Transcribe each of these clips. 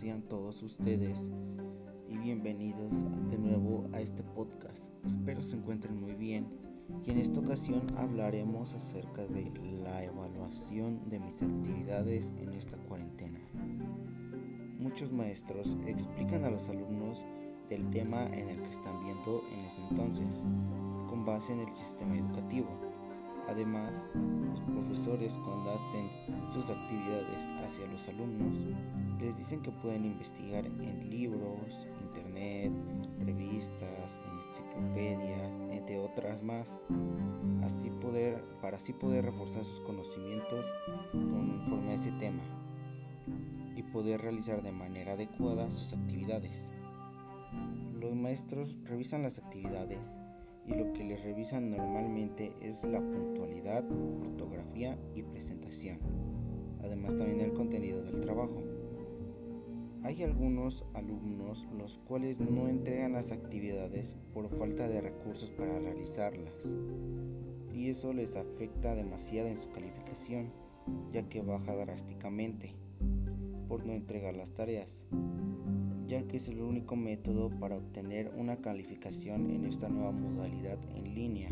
sean todos ustedes y bienvenidos de nuevo a este podcast. Espero se encuentren muy bien y en esta ocasión hablaremos acerca de la evaluación de mis actividades en esta cuarentena. Muchos maestros explican a los alumnos del tema en el que están viendo en ese entonces, con base en el sistema educativo. Además, los profesores cuando hacen sus actividades hacia los alumnos, les dicen que pueden investigar en libros, internet, revistas, enciclopedias, entre otras más, así poder, para así poder reforzar sus conocimientos conforme a este tema y poder realizar de manera adecuada sus actividades. Los maestros revisan las actividades y lo que les revisan normalmente es la puntualidad, ortografía y presentación, además también el contenido del trabajo. Hay algunos alumnos los cuales no entregan las actividades por falta de recursos para realizarlas y eso les afecta demasiado en su calificación ya que baja drásticamente por no entregar las tareas ya que es el único método para obtener una calificación en esta nueva modalidad en línea.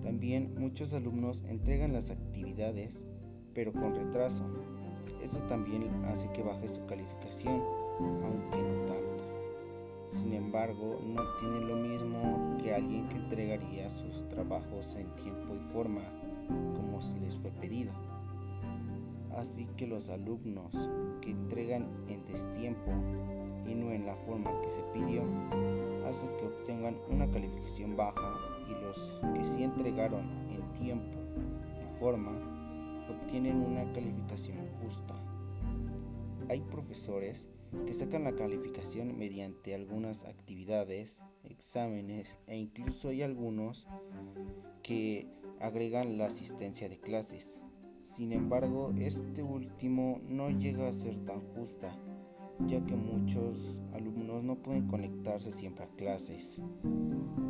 También muchos alumnos entregan las actividades, pero con retraso. Eso también hace que baje su calificación, aunque no tanto. Sin embargo, no obtienen lo mismo que alguien que entregaría sus trabajos en tiempo y forma, como se les fue pedido. Así que los alumnos que entregan en destiempo y no en la forma que se pidió, hacen que obtengan una calificación baja y los que sí entregaron en tiempo y forma obtienen una calificación. Hay profesores que sacan la calificación mediante algunas actividades, exámenes e incluso hay algunos que agregan la asistencia de clases. Sin embargo, este último no llega a ser tan justa, ya que muchos alumnos no pueden conectarse siempre a clases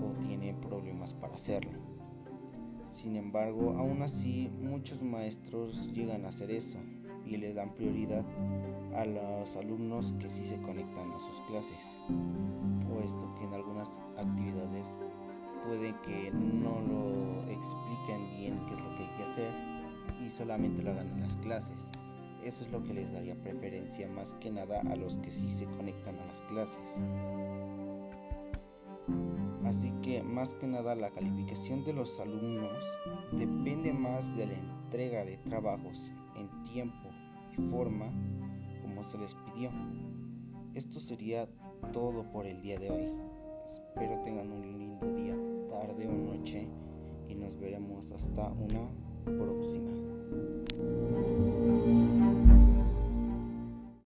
o tienen problemas para hacerlo. Sin embargo, aún así, muchos maestros llegan a hacer eso y le dan prioridad a los alumnos que sí se conectan a sus clases, puesto que en algunas actividades puede que no lo expliquen bien qué es lo que hay que hacer y solamente lo hagan en las clases. Eso es lo que les daría preferencia más que nada a los que sí se conectan a las clases. Así que más que nada la calificación de los alumnos depende más de la entrega de trabajos en tiempo y forma como se les pidió. Esto sería todo por el día de hoy. Espero tengan un lindo día, tarde o noche y nos veremos hasta una próxima.